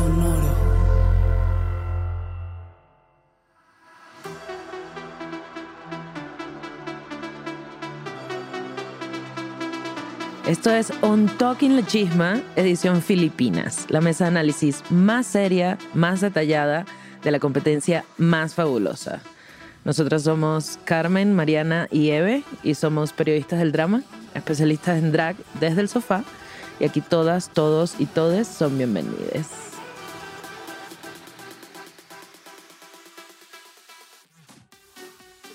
Sonoro. Esto es On Talking La edición Filipinas, la mesa de análisis más seria, más detallada de la competencia más fabulosa. Nosotras somos Carmen, Mariana y Eve y somos periodistas del drama, especialistas en drag desde el sofá y aquí todas, todos y todes son bienvenidos.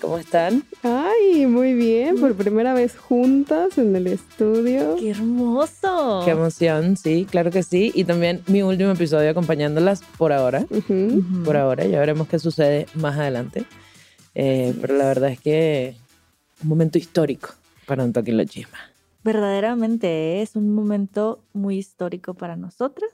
¿Cómo están? Ay, muy bien, por primera vez juntas en el estudio. ¡Qué hermoso! Qué emoción, sí, claro que sí. Y también mi último episodio acompañándolas por ahora. Por ahora, ya veremos qué sucede más adelante. Eh, pero la verdad es que un momento histórico para un toque en la chisma. Verdaderamente es un momento muy histórico para nosotras,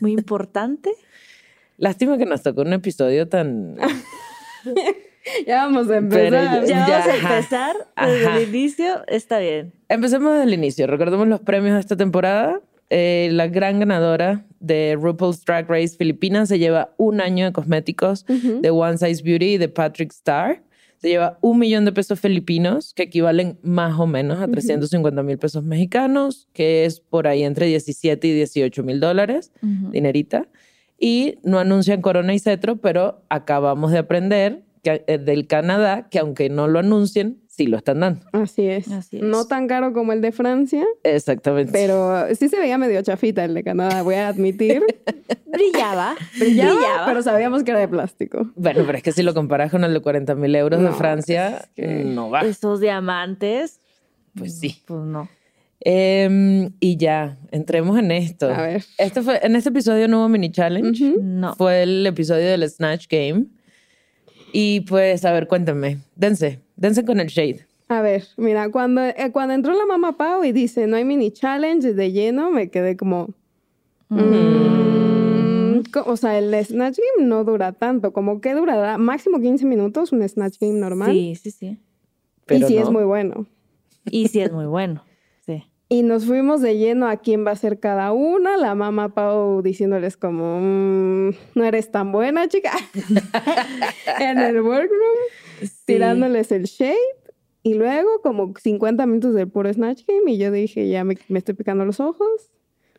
muy importante. Lástima que nos tocó un episodio tan... Ya vamos a Pero empezar. Ya Ya, vamos a ajá. empezar desde Ajá. el inicio, está bien. Empecemos desde el inicio. Recordemos los premios de esta temporada. Eh, la gran ganadora de RuPaul's Drag Race Filipinas se lleva un año de cosméticos de One Size Beauty de Patrick Starr. Se lleva un millón de pesos filipinos, que equivalen más o menos a 350 mil pesos mexicanos, que es por ahí entre 17 y 18 mil dólares, dinerita. Y no anuncian Corona y Cetro, pero acabamos de aprender del Canadá que aunque no lo anuncien, sí lo están dando. Así es. Así es. No tan caro como el de Francia, Exactamente. pero sí se veía medio chafita el de Canadá, voy a admitir. Brillaba, Brillaba, brillaba. pero sabíamos que era de plástico. Bueno, pero es que si lo comparas con el de 40 mil euros de No, Francia, es que- no va. Esos diamantes, Pues sí. pues no. Em, y ya, entremos en esto. A ver. Este fue, en este episodio no hubo mini challenge. Ujú. No. Fue el episodio del Snatch Game. Y pues, a ver, cuéntame. Dense, dense con el shade. A ver, mira, cuando, eh, cuando entró la mamá Pau y dice no hay mini challenge de lleno, me quedé como. mm, o sea, el Snatch Game no dura tanto, como que durará máximo 15 minutos un Snatch Game normal. Sí, sí, sí. Pero y sí es muy bueno. Y sí es muy bueno. Sí. Y nos fuimos de lleno a quién va a ser cada una. La mamá Pau diciéndoles como, "Mm, no eres tan buena, chica. en el workroom, tirándoles el shade. Y luego como 50 minutos del puro Snatch Game. Y yo dije, ya me, me estoy picando los ojos.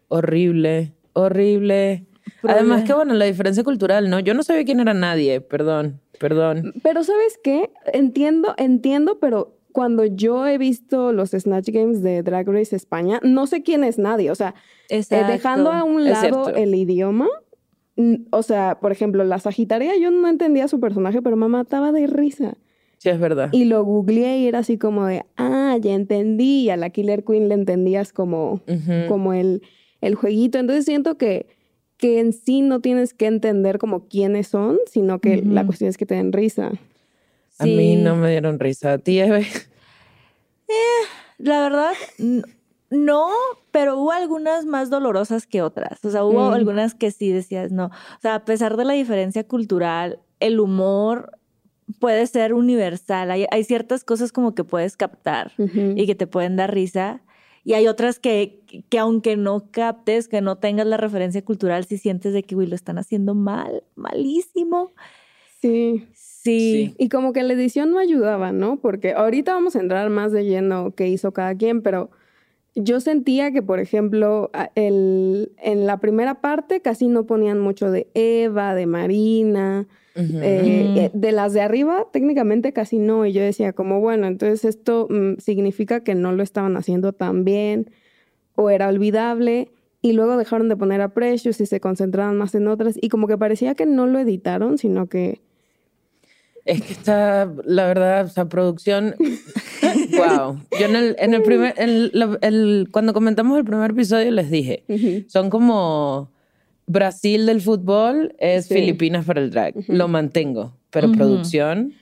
Horrible, horrible. Además que, bueno, la diferencia cultural, ¿no? Yo no sabía quién era nadie, perdón, perdón. Pero ¿sabes qué? Entiendo, entiendo, pero cuando yo he visto los Snatch Games de Drag Race España, no sé quién es nadie. O sea, eh, dejando a un lado el idioma, o sea, por ejemplo, la Sagitaria, yo no entendía su personaje, pero me mataba de risa. Sí, es verdad. Y lo googleé y era así como de, ah, ya entendí. Y a la Killer Queen le entendías como, como el, el jueguito. Entonces siento que, que en sí no tienes que entender como quiénes son, sino que la cuestión es que te den risa. A mí no me dieron risa. A ti, Eve. La verdad, no, pero hubo algunas más dolorosas que otras. O sea, hubo Mm. algunas que sí decías no. O sea, a pesar de la diferencia cultural, el humor puede ser universal. Hay, hay ciertas cosas como que puedes captar y que te pueden dar risa. Y hay otras que, que aunque no captes, que no tengas la referencia cultural, si sientes de que, güey, lo están haciendo mal, malísimo. Sí. Sí. Y como que la edición no ayudaba, ¿no? Porque ahorita vamos a entrar más de lleno qué hizo cada quien, pero yo sentía que, por ejemplo, el, en la primera parte casi no ponían mucho de Eva, de Marina, eh, eh, de las de arriba técnicamente casi no. Y yo decía como, bueno, entonces esto mm, significa que no lo estaban haciendo tan bien o era olvidable. Y luego dejaron de poner a Precious y se concentraban más en otras. Y como que parecía que no lo editaron, sino que... Es que está, la verdad, o sea, producción. wow. Yo en el, en el primer, el- la- el- cuando comentamos el primer episodio les dije, son como Brasil del fútbol es Sí. Filipinas para el drag. Lo mantengo, pero producción,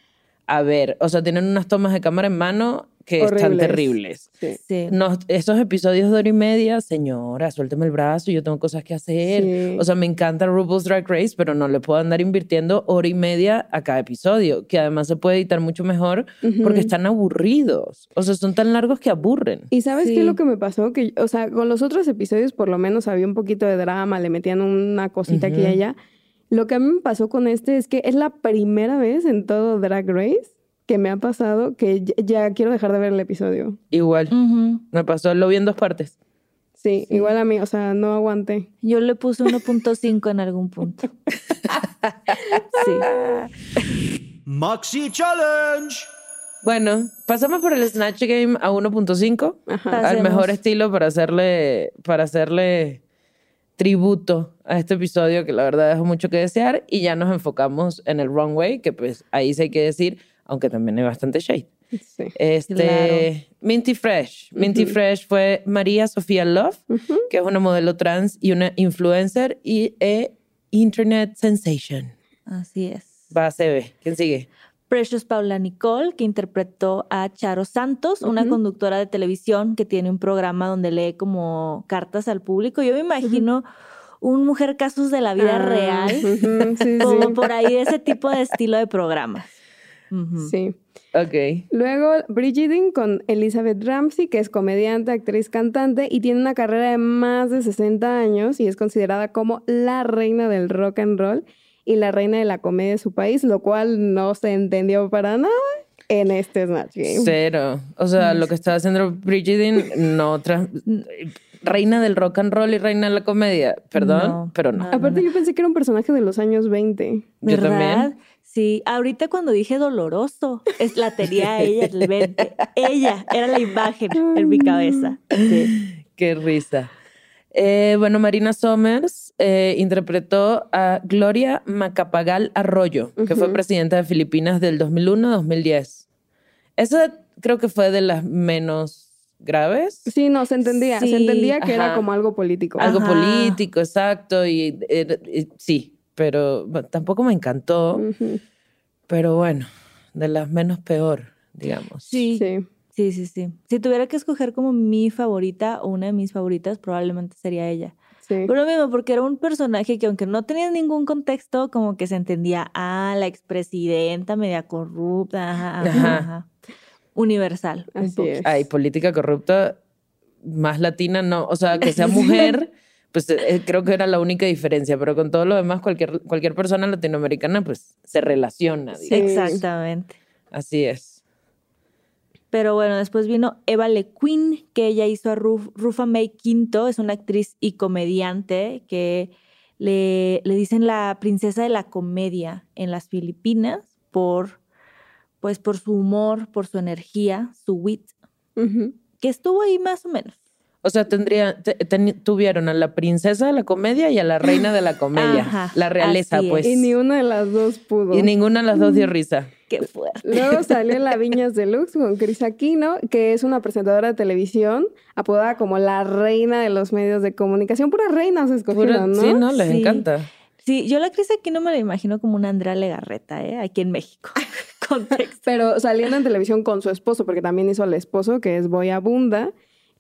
a ver, o sea, tienen unas tomas de cámara en mano que están Horribles. terribles. Sí. Sí. No, esos episodios de hora y media, señora, suélteme el brazo, yo tengo cosas que hacer. Sí. O sea, me encanta RuPaul's Drag Race, pero no le puedo andar invirtiendo hora y media a cada episodio, que además se puede editar mucho mejor porque están aburridos. O sea, son tan largos que aburren. Y sabes qué es lo que me pasó? Que, o sea, con los otros episodios por lo menos había un poquito de drama, le metían una cosita aquí y allá. Lo que a mí me pasó con este es que es la primera vez en todo Drag Race que me ha pasado que ya, ya quiero dejar de ver el episodio. Igual, Ujú. me pasó, lo vi en dos partes. Sí, igual a mí, o sea, no aguanté. Yo le puse 1.5 en algún punto. Sí. Maxi Challenge. Bueno, pasamos por el Snatch Game a 1.5, Ajá. al mejor estilo para hacerle, para hacerle tributo a este episodio que la verdad dejó mucho que desear y ya nos enfocamos en el runway, que pues ahí sí hay que decir, aunque también hay bastante shade. Sí. Este, Claro. Minty Fresh. Minty Fresh fue María Sofía Love, que es una modelo trans y una influencer y e internet sensation. Así es. Va a CB. ¿Quién sigue? Precious Paula Nicole, que interpretó a Charo Santos, una conductora de televisión que tiene un programa donde lee como cartas al público. Yo me imagino un mujer casos de la vida Ah, real, Sí, como sí. por ahí ese tipo de estilo de Sí. Ok. Luego, Bridgerton con Elizabeth Ramsey, que es comediante, actriz, cantante y tiene una carrera de más de 60 años y es considerada como la reina del rock and roll y la reina de la comedia de su país, lo cual no se entendió para nada en este Snatch Game. Cero. O sea, lo que estaba haciendo Bridgerton no tra- reina del rock and roll y reina de la comedia. Perdón, No, pero no. no. Aparte, yo pensé que era un personaje de los años 20. Yo ¿Verdad? también. Sí, ahorita cuando dije doloroso, es, la tenía ella en el mente. Ella era la imagen en mi cabeza. Sí. Qué risa. Eh, bueno, Marina Somers eh, interpretó a Gloria Macapagal Arroyo, que fue presidenta de Filipinas del 2001 a 2010. Esa creo que fue de las menos graves. Sí, no, se entendía. Sí, se entendía que ajá. era como algo político. Algo Ajá. político, exacto, y, eh, y sí, pero bueno, tampoco me encantó, Ujú. pero bueno, de las menos peor, digamos. Sí, Sí. sí, sí, sí. Si tuviera que escoger como mi favorita o una de mis favoritas, probablemente sería ella. Sí. Por lo mismo, porque era un personaje que aunque no tenía ningún contexto, como que se entendía, ah, la expresidenta media corrupta, ajá, ajá, Ajá. Universal. un Así es. Ay, política corrupta más latina, no, o sea, que sea mujer, pues eh, creo que era la única diferencia, pero con todo lo demás, cualquier, cualquier persona latinoamericana, pues se relaciona, Sí. digamos. Exactamente. Así es. Pero bueno, después vino Eva Le Queen, que ella hizo a Ruf- Rufa May Quinto, es una actriz y comediante que le, le dicen la princesa de la comedia en las Filipinas por, pues, por su humor, por su energía, su wit, que estuvo ahí más o menos. O sea, tendría, te- ten- tuvieron a la princesa de la comedia y a la reina de la comedia, Ajá, la realeza, pues. Y ni una de las dos pudo. Y ninguna de las dos dio risa. Qué fuerte. Luego salió la Viñas Deluxe con Cris Aquino, que es una presentadora de televisión, apodada como la reina de los medios de comunicación. Puras reinas escogieron, ¿no? Sí, no, les Sí. encanta. Sí, yo la actriz aquí no me la imagino como una Andrea Legarreta, ¿eh? Aquí en México. Contexto. Pero saliendo en televisión con su esposo, porque también hizo al esposo, que es Boy Abunda,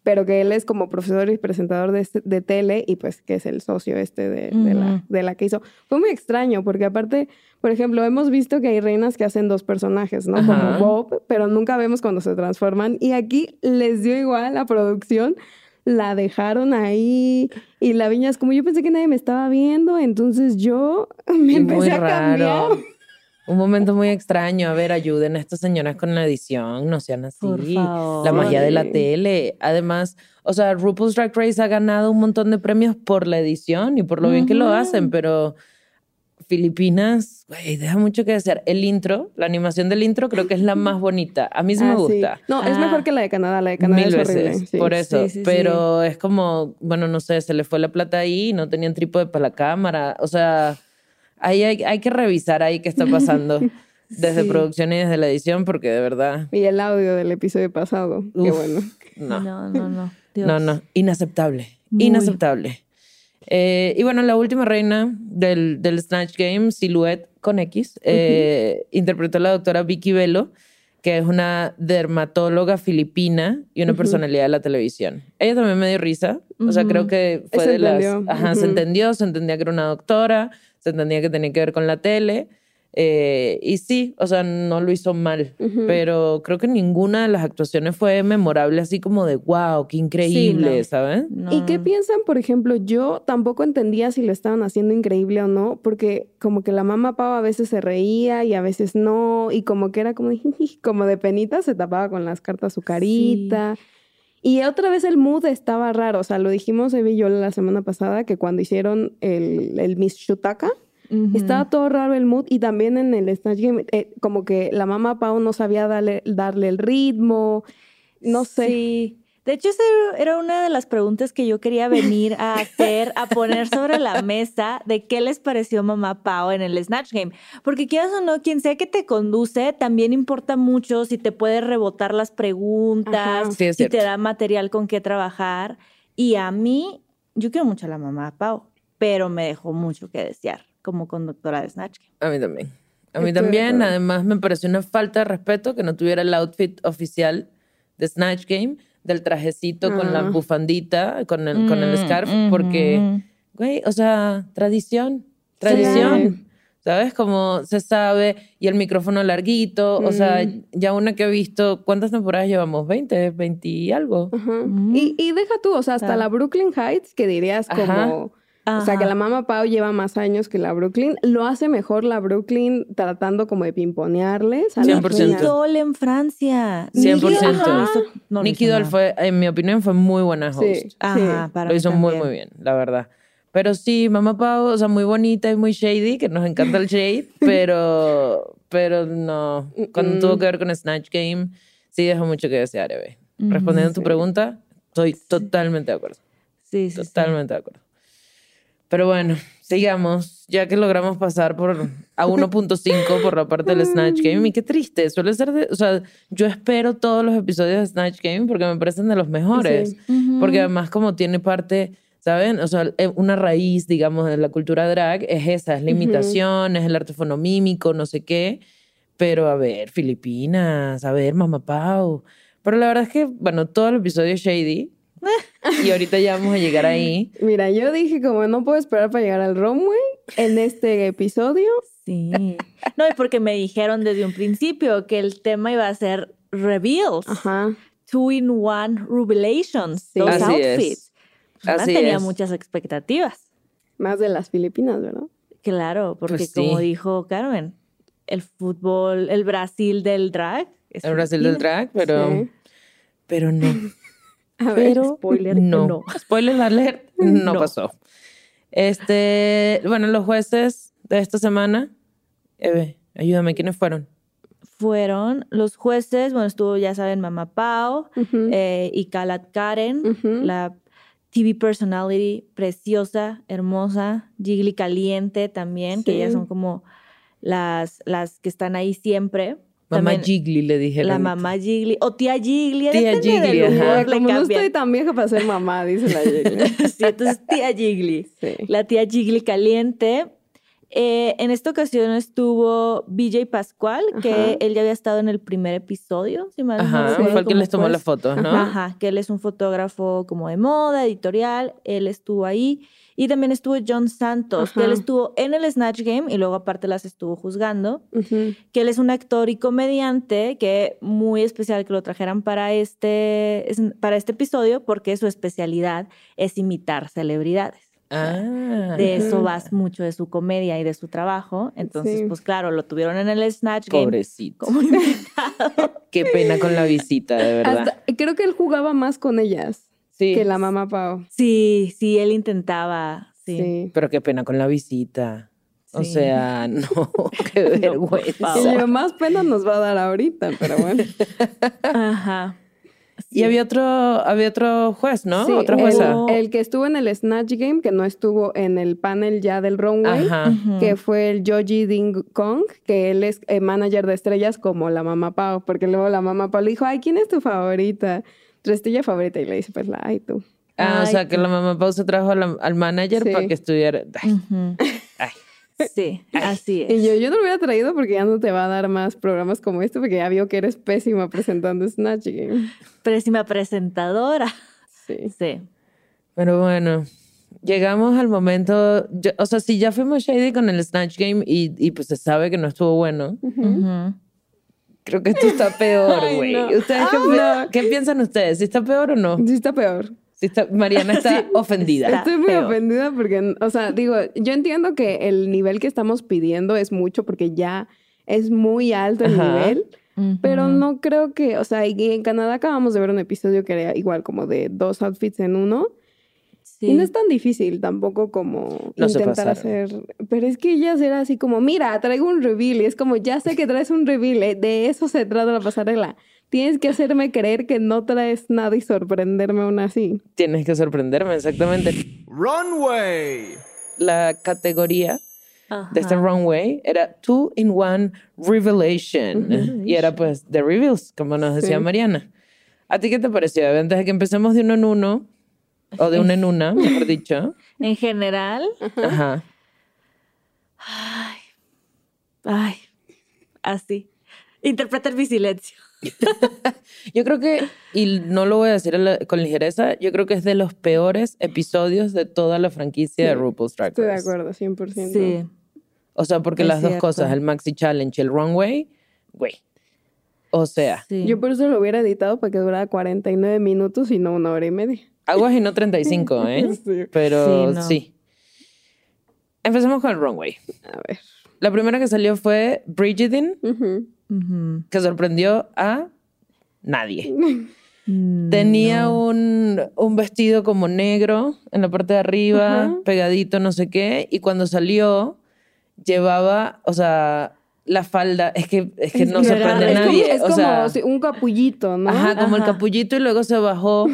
pero que él es como profesor y presentador de, este- de tele y pues que es el socio este de, de la, Ujú. de la que hizo. Fue muy extraño, porque aparte, por ejemplo, hemos visto que hay reinas que hacen dos personajes, ¿no? Ajá. Como Bob, pero nunca vemos cuando se transforman. Y aquí les dio igual la producción. La dejaron ahí y la viña es como yo pensé que nadie me estaba viendo, entonces yo me empecé muy a cambiar. raro. Un momento muy extraño. A ver, ayuden a estas señoras con la edición, no sean así. Por favor. La magia de la tele. Además, o sea, RuPaul's Drag Race ha ganado un montón de premios por la edición y por lo bien que lo hacen, pero Filipinas, güey, deja mucho que desear. El intro, la animación del intro, creo que es la más bonita. A mí sí me Ah, sí. gusta. No, es Ah. mejor que la de Canadá. La de Canadá Mil es veces, horrible. sí. por eso. Sí, sí, sí. pero es como, bueno, no sé, se le fue la plata ahí, no tenían trípode para la cámara. O sea, ahí hay, hay que revisar ahí qué está pasando desde Sí. producción y desde la edición, porque de verdad, Y el audio del episodio pasado. Qué Uf. bueno. no. No, no, no. Dios. No, no, inaceptable, Muy. inaceptable. Eh, y bueno, la última reina del, del Snatch Game, Silhouette con X, eh, interpretó a la doctora Vicky Velo, que es una dermatóloga filipina y una personalidad de la televisión. Ella también me dio risa. O sea, creo que fue Se de las... entendió. Ajá, se entendió, se entendía que era una doctora, se entendía que tenía que ver con la tele. eh, y sí, o sea, no lo hizo mal. Pero creo que ninguna de las actuaciones fue memorable, así como de wow, qué increíble, no. ¿sabes? No. ¿Y qué piensan, por ejemplo? Yo tampoco entendía si lo estaban haciendo increíble o no, porque como que la mamá Pau a veces se reía y a veces no, y como que era como de, como de penita, se tapaba con las cartas su carita. Y otra vez el mood estaba raro, o sea, lo dijimos Eve y yo la semana pasada, que cuando hicieron el, el Miss Shutaka, estaba todo raro el mood y también en el Snatch Game, eh, como que la mamá Pau no sabía darle, darle el ritmo, no sé. Sí. De hecho, esa era una de las preguntas que yo quería venir a hacer, a poner sobre la mesa de qué les pareció Mamá Pau en el Snatch Game. Porque quieras o no, quien sea que te conduce, también importa mucho si te puede rebotar las preguntas. Sí, si te da material con qué trabajar. Y a mí, yo quiero mucho a la Mamá Pau, pero me dejó mucho que desear como conductora de Snatch Game. A mí también. A mí también, además me pareció una falta de respeto que no tuviera el outfit oficial de Snatch Game, del trajecito con la Ah. bufandita, con el, con el Mm, scarf, porque, güey, o sea, tradición, tradición. ¿Sabes? Como se sabe, y el micrófono larguito, o sea, Mm. ya una que he visto, ¿cuántas temporadas llevamos? ¿20? ¿20 y algo? Ajá. Mm. Y, y deja tú, o sea, hasta Claro. la Brooklyn Heights, que dirías como, Ajá. O sea, que Ajá. la mamá Pau lleva más años que la Brooklyn, lo hace mejor la Brooklyn tratando como de pimponearles a las 100%. niñas. Doll en Francia. 100%. Nicky Doll no hizo Doll fue, en mi opinión, fue muy buena host. Sí, Ajá, sí. para Lo hizo muy, también. muy bien, la verdad. Pero sí, Mamá Pau, o sea, muy bonita y muy shady, que nos encanta el shade, pero, pero no. Cuando Mm-mm. tuvo que ver con Snatch Game, sí dejó mucho que desear, Eve. Respondiendo a tu Sí. pregunta, estoy totalmente de acuerdo. Sí, sí, sí. Totalmente de acuerdo. Pero bueno, sigamos, ya que logramos pasar por a 1.5 por la parte del Snatch Game. Y qué triste, suele ser de, o sea, yo espero todos los episodios de Snatch Game porque me parecen de los mejores. Sí. Porque además como tiene parte, ¿saben? O sea, eh, una raíz, digamos, de la cultura drag es esa, es la imitación, es el arte fonomímico, no sé qué. Pero a ver, Filipinas, a ver, Mamá Pau. Pero la verdad es que, bueno, todo el episodio shady. Y ahorita ya vamos a llegar ahí. Mira, yo dije como no puedo esperar para llegar al runway en este episodio. Sí. No, y porque me dijeron desde un principio que el tema iba a ser reveals. Ajá. Two in one revelations. Sí. Los Así es. outfits. Pues, Así tenía es. muchas expectativas. Más de las Filipinas, ¿verdad? Claro, porque Pues como sí. dijo Carmen, el fútbol, el Brasil del drag. es El Brasil del drag, pero, Sí. pero no. A ver, Pero spoiler, no. no. Spoiler alert, no, No. pasó. Este, bueno, los jueces de esta semana, Eve, ayúdame, ¿quiénes fueron? Fueron los jueces, bueno, estuvo, ya saben, Mamá Pau eh, y Kalat Karen, la TV personality preciosa, hermosa, Jiggly Caliente también, que ellas son como las, las que están ahí siempre. Mamá También Jiggly le dije. La mamá Jiggly, o tía Jiggly, Tía del ajá. como no estoy tan vieja para ser mamá, dice la Jiggly. Sí, entonces tía Jiggly. Sí. La tía Jiggly caliente. Eh, en esta ocasión estuvo BJ Pascual, que Ajá. él ya había estado en el primer episodio, si mal no Ajá, recuerdo, fue el que les tomó juez. las fotos, ¿no? Ajá, que él es un fotógrafo como de moda, editorial, él estuvo ahí. Y también estuvo John Santos, que él estuvo en el Snatch Game y luego aparte las estuvo juzgando, que él es un actor y comediante, que muy especial que lo trajeran para este, es- para este episodio porque su especialidad es imitar celebridades. Ah. De eso Ujú. va mucho de su comedia y de su trabajo. Entonces, Sí. pues claro, lo tuvieron en el Snatch Game Pobrecito. como invitado. Qué pena con la visita, de verdad. Hasta- creo que él jugaba más con ellas sí. que la mamá Pau. Sí, sí, él intentaba. Sí. Sí. Pero qué pena con la visita. O sea, no, qué No, vergüenza. Y yo, más pena nos va a dar ahorita, pero bueno. Ajá. Y había otro, había otro juez, ¿no? Sí, Otra el- jueza. El, que estuvo en el Snatch Game, que no estuvo en el panel ya del runway, Ajá. Que fue el Joji Ding Kong, que él es eh, manager de estrellas como la mamá Pau, porque luego la mamá Pau le dijo, ay, ¿quién es tu favorita? Tu estrella favorita, y le dice, pues la, ay, tú. Ah, o sea, que la mamá Pausa trajo a la- al manager Sí. Para que estudiara. Ay. Sí, así es. Y yo, yo no lo hubiera traído porque ya no te va a dar más programas como este, porque ya vio que eres pésima presentando Snatch Game. Pésima presentadora. Sí. Sí. Pero bueno, llegamos al momento. yo- o sea, si ya fuimos shady con el Snatch Game y, y pues se sabe que no estuvo bueno. Creo que esto está peor, güey. no. ¿Ustedes qué, pi- qué piensan ustedes? ¿Si está peor o no? Sí está peor. Si está, Mariana está ofendida. Está Estoy muy feo. ofendida porque, o sea, digo, yo entiendo que el nivel que estamos pidiendo es mucho porque ya es muy alto el Ajá. nivel, pero Ujú. no creo que, o sea, y en Canadá acabamos de ver un episodio que era igual como de dos outfits en uno. Sí. Y no es tan difícil tampoco como No intentar hacer. Pero es que ella era así como, mira, traigo un reveal. Y es como, ya sé que traes un reveal. eh, De eso se trata la pasarela. Tienes que hacerme creer que no traes nada y sorprenderme aún así. Tienes que sorprenderme, exactamente. Runway. La categoría de este Ajá. runway era Two in One Revelation. Y era pues The Reveals, como nos decía Sí. Mariana. ¿A ti qué te pareció? Antes de que empecemos de uno en uno, o de una en una, mejor dicho. En general, Ajá. ay, así. Interpretar mi silencio. Yo creo que, y no lo voy a decir con ligereza, yo creo que es de los peores episodios de toda la franquicia de RuPaul's Drag Estoy de Race. acuerdo, 100%. Sí. O sea, porque Es las dos cosas, el Maxi Challenge y el Runway, güey. O sea, sí. Yo por eso lo hubiera editado para que durara 49 minutos y no una hora y media. aguas y no 35, ¿eh? Sí. Pero Sí, sí, no. Empecemos con el Runway. A ver. La primera que salió fue. Ujú. que sorprendió a nadie. Mm, Tenía no. un, un vestido como negro en la parte de arriba, pegadito, no sé qué, y cuando salió llevaba, o sea, la falda, es que, es que no sorprende a es como- nadie. es o como, sea, un capullito, ¿no? ajá, como el capullito y luego se bajó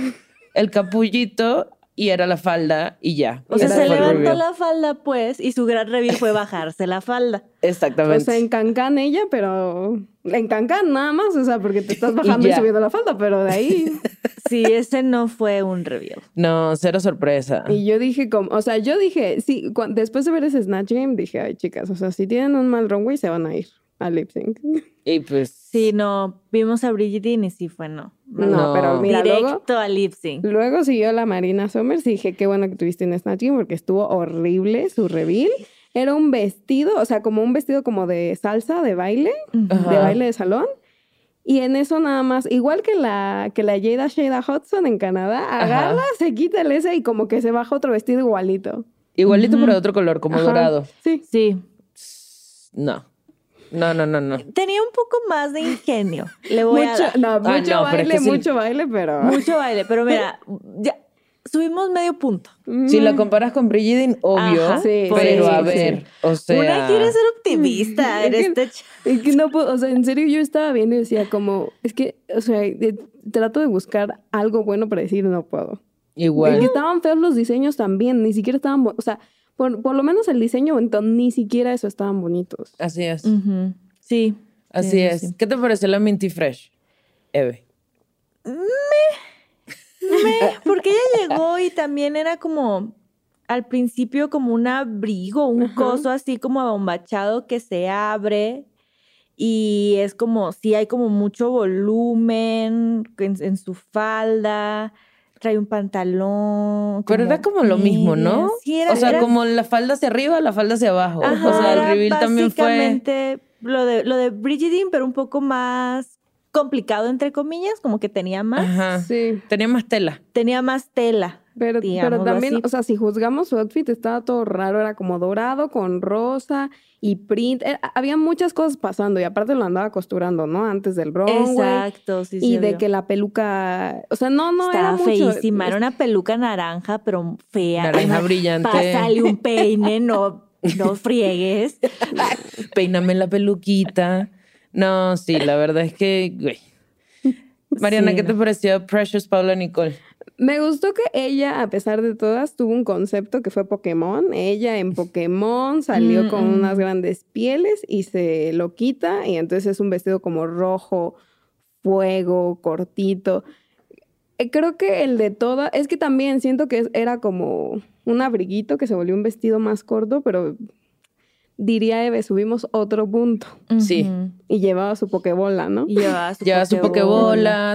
el capullito y era la falda y ya. O sea, se levantó la falda, pues, y su gran reveal fue bajarse la falda. O Exactamente. sea, en Cancán ella, pero en Cancán nada más, o sea, porque te estás bajando y, ya. subiendo la falda, pero de ahí. Sí, ese no fue un reveal. No, cero sorpresa. Y yo dije, como, o sea, yo dije, sí, cuan- después de ver ese Snatch Game, dije, ay, chicas, o sea, si tienen un mal runway, se van a ir a lip sync. Y pues, Sí, no, vimos a Brigitte y sí fue no. No, No. pero mira, luego, Directo a lip sync. luego siguió la Marina Summers y dije, qué bueno que tuviste un Snatch Game porque estuvo horrible su reveal. Era un vestido, o sea, como un vestido como de salsa, de baile, de baile de salón. Y en eso nada más, igual que la, que la Jada Shada Hudson en Canadá, Ajá. agarra, se quita el ese y como que se baja otro vestido igualito. igualito pero de otro color, como Ajá. dorado. Sí. Sí. No. No, no, no, no. Tenía un poco más de ingenio. Le voy a Mucho, dar. no, mucho Ah, no, es baile, que sí. mucho baile, pero... Mucho baile, pero mira, ya subimos medio punto. Si Mm. comparas con Brigidin, obvio. Ajá, sí, pero sí, a sí. ver, o sea. Una quiere ser optimista en Es que- este ch- Es que no puedo, o sea, en serio yo estaba viendo y decía como, es que, o sea, de- trato de buscar algo bueno para decir no puedo. Es Igual. que estaban feos los diseños también, ni siquiera estaban, o sea, por, por lo menos el diseño, entonces, ni siquiera eso estaban bonitos. Así es. Sí. Así sí, es. sí. ¿Qué te pareció la Minty Fresh, Eve? Porque ella llegó y también era como al principio como un abrigo, un coso así como abombachado que se abre y es como, sí hay como mucho volumen en, en su falda, trae un pantalón. Pero era como lo mismo, ¿no? Sí, era, o sea, era- como la falda hacia arriba, la falda hacia abajo. Ajá, o sea, el reveal también fue. básicamente lo de, lo de Brigidine, pero un poco más complicado, entre comillas, como que tenía más, Ajá. Sí. Tenía más tela. tenía más tela. Pero, también, así. o sea, si juzgamos su outfit, estaba todo raro, era como dorado con rosa y print. Era- había muchas cosas pasando y aparte lo andaba costurando, ¿no? Antes del runway. Exacto, sí, Y se de vio. que la peluca, o sea, no, no Estaba era mucho. feísima, era una peluca naranja, pero fea. Naranja brillante. Pásale un peine, no, no friegues. Peíname la peluquita. No, sí, la verdad es que, güey. Mariana, Sí, ¿qué te pareció Precious Paula Nicole? Me gustó que ella, a pesar de todas, tuvo un concepto que fue Pokémon. Ella en Pokémon salió Mm, con unas grandes pieles y se lo quita y entonces es un vestido como rojo, fuego, cortito. Eh, Creo que el de todas, es que también siento que era como un abriguito que se volvió un vestido más corto, pero diría Eve, subimos otro punto. Sí. Y llevaba su pokebola, ¿no? Y llevaba su Lleva su pokebola.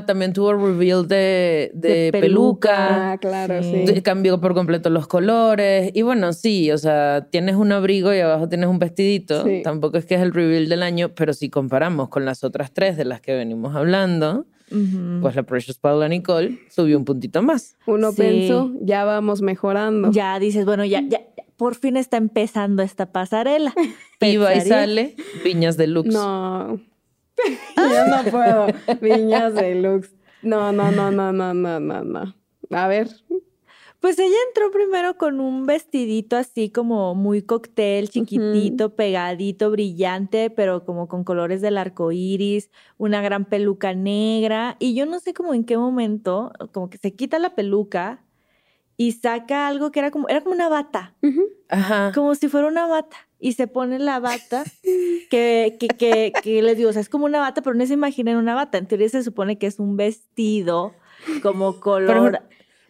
pokebola, también tuvo reveal de, de, De peluca. peluca. Ah, claro, Sí. Cambió por completo los colores. Y bueno, sí, o sea, tienes un abrigo y abajo tienes un vestidito. Sí. Tampoco es que es el reveal del año, pero si comparamos con las otras tres de las que venimos hablando, pues la Precious Paula Nicole subió un puntito más. Uno Sí. pensó, ya vamos mejorando. Ya dices, bueno, ya, ya, por fin está empezando esta pasarela. Iba y sale Viñas Deluxe. No. Yo no puedo. Viñas Deluxe. No, no, no, no, no, no, no, no. A ver. Pues ella entró primero con un vestidito así como muy cóctel, chiquitito, pegadito, brillante, pero como con colores del arco iris, una gran peluca negra. Y yo no sé cómo en qué momento, como que se quita la peluca y saca algo que era como, era como una bata. Ajá. como si fuera una bata. Y se pone la bata, que, que, que, que les digo, o sea, es como una bata, pero no se imaginen una bata. En teoría se supone que es un vestido como color.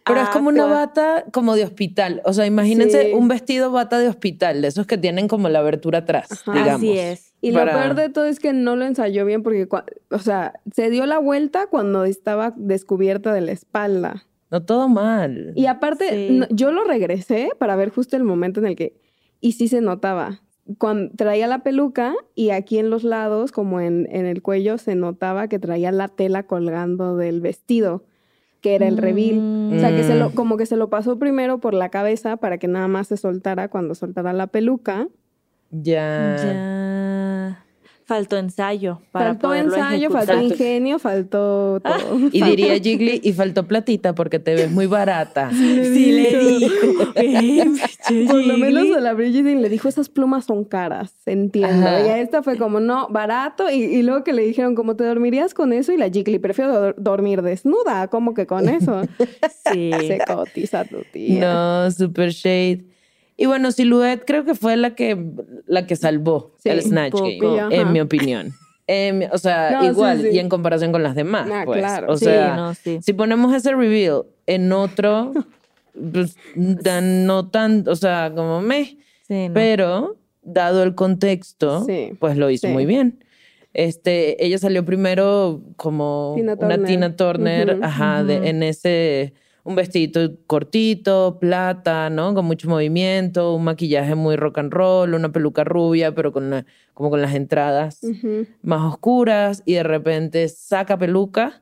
Pero es como una bata como de hospital. O sea, imagínense Sí. un vestido bata de hospital, de esos que tienen como la abertura atrás, Ajá. digamos. Así es. Y Para- lo peor de todo es que no lo ensayó bien porque, o sea, se dio la vuelta cuando estaba descubierta de la espalda. No todo mal. Y aparte, Sí. no- yo lo regresé para ver justo el momento en el que, y sí se notaba. Cuando traía la peluca y aquí en los lados, como en, en el cuello, se notaba que traía la tela colgando del vestido, que era el reveal. O sea, que se lo, Mm. como que se lo pasó primero por la cabeza para que nada más se soltara cuando soltara la peluca. Ya. Ya. Faltó ensayo para faltó ensayo, ejecutar. faltó ingenio, faltó todo. Y diría Jiggly, y faltó platita porque te ves muy barata. Sí le dijo. Por lo menos a la Bridget le dijo, esas plumas son caras, entiendo. Ajá. Y a esta fue como, no, barato. Y, y luego que le dijeron, ¿cómo te dormirías con eso? Y la Jiggly, prefiero dor- dormir desnuda, ¿cómo que con eso? Sí. Se cotiza tu tía. No, super shade. Y bueno, Silhouette creo que fue la que, la que salvó Sí, el Snatch poco. Game, Ajá. en mi opinión. O sea, No, igual, sí. y en comparación con las demás, Ah, pues. claro. O Sí, sea, no, sí. si ponemos ese reveal en otro, pues, tan- no tan, o sea, como me, Sí, no. pero dado el contexto, Sí, pues lo hizo sí. muy bien. Este, ella salió primero como Tina una Turner. Tina Turner, ajá, de- en ese, un vestidito cortito, plata, ¿no? Con mucho movimiento, un maquillaje muy rock and roll, una peluca rubia, pero con la- como con las entradas más oscuras, y de repente saca peluca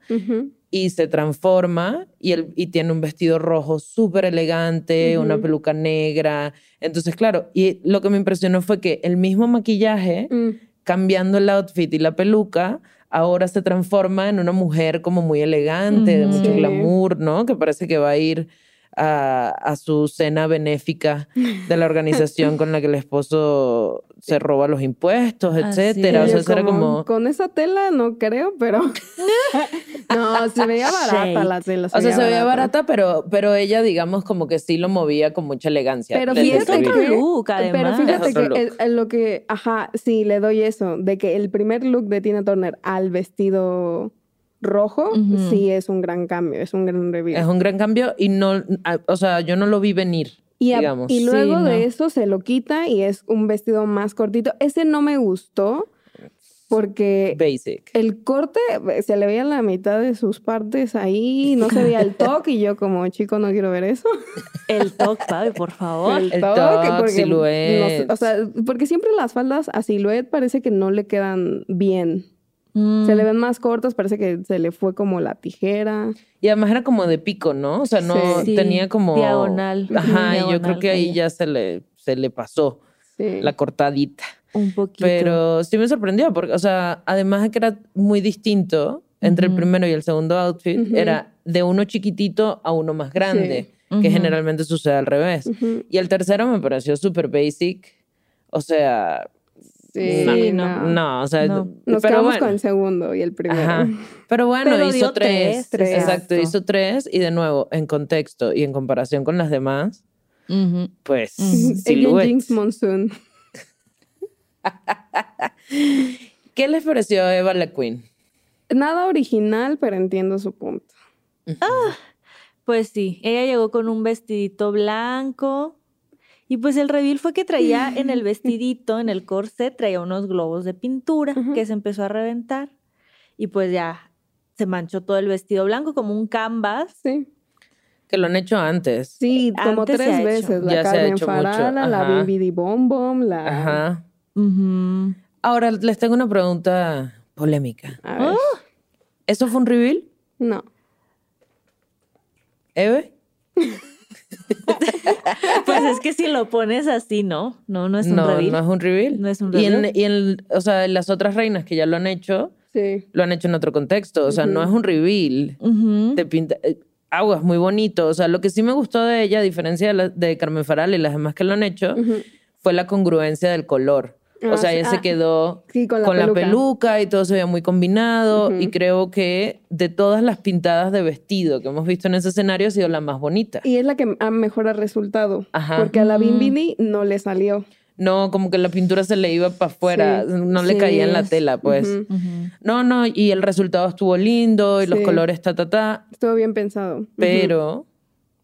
y se transforma y, el, y tiene un vestido rojo súper elegante, una peluca negra. Entonces, claro, y lo que me impresionó fue que el mismo maquillaje, Mm, cambiando el outfit y la peluca, ahora se transforma en una mujer como muy elegante, de mucho Sí. glamour, ¿no? Que parece que va a ir a, a su cena benéfica de la organización con la que el esposo se roba los impuestos, etcétera. O sea, eso era como... Con esa tela no creo, pero... no, se veía barata la tela. O sea, se veía barata, pero, pero ella, digamos, como que sí lo movía con mucha elegancia. Pero fíjate que- look, Pero además. fíjate Es otro que el- el- lo que, ajá, sí, le doy eso, de que el primer look de Tina Turner al vestido rojo, sí es un gran cambio, es un gran reveal. Es un gran cambio y no, o sea, yo no lo vi venir, y, a- digamos. y Sí, luego no. de eso se lo quita y es un vestido más cortito. Ese no me gustó porque Basic. el corte se le veía la mitad de sus partes ahí, no se veía el toque y yo como chico no quiero ver eso. El toque, Pabi, por favor. El toque, porque, silhouette. no sé, o sea, porque siempre las faldas a silhouette parece que no le quedan bien. Mm, Se le ven más cortas, parece que se le fue como la tijera. Y además era como de pico, ¿no? O sea, no Sí. tenía como... Diagonal. Ajá, y yo creo que ahí ya se le, se le pasó Sí. la cortadita. Un poquito. Pero sí me sorprendió, porque, o sea, además de que era muy distinto entre el primero y el segundo outfit, era de uno chiquitito a uno más grande, que generalmente sucede al revés. Y el tercero me pareció súper basic. O sea, Sí, no, Sí, no. no, o sea, No. Nos pero quedamos bueno. con el segundo y el primero. Ajá. Pero bueno, Pero hizo tres. tres, tres. Exacto, hizo tres. Y de nuevo, en contexto y en comparación con las demás, pues, silhouette. Jinx Monsoon. ¿Qué les pareció Eva la Queen? Nada original, pero entiendo su punto. Pues sí, ella llegó con un vestidito blanco Y pues el reveal fue que traía en el vestidito, en el corset, traía unos globos de pintura que se empezó a reventar. Y pues ya se manchó todo el vestido blanco como un canvas. Sí. Que lo han hecho antes. Sí, como Antes se ha tres veces. La Ya se ha Carmen hecho mucho, Farala, la. Bimbidi Bom Bom, la... Ajá. Ahora les tengo una pregunta polémica. A ver. ¿Eso fue un reveal, No. Eve? Pues es que si lo pones así, ¿no? No, no es un no, reveal. no es un reveal. No es un Y en, reveal. y en- o sea, las otras reinas que ya lo han hecho, Sí. lo han hecho en otro contexto. O sea, no es un reveal. Ujú. Te pinta, eh, aguas, muy bonito. O sea, lo que sí me gustó de ella, a diferencia de, la- de Carmen Faral y las demás que lo han hecho, fue la congruencia del color. Ah, o sea, ella se Ah, quedó sí, con la peluca. peluca y todo se veía muy combinado. Y creo que de todas las pintadas de vestido que hemos visto en ese escenario, ha sido la más bonita. Y es la que ha mejor resultado. Ajá. Porque a la Bimbidi no le salió. No, como que la pintura se le iba para afuera, Sí. no le Sí, caía en la tela, pues. Ujú. Ujú. No, no, y el resultado estuvo lindo y los colores ta, ta, ta, Estuvo bien pensado. pero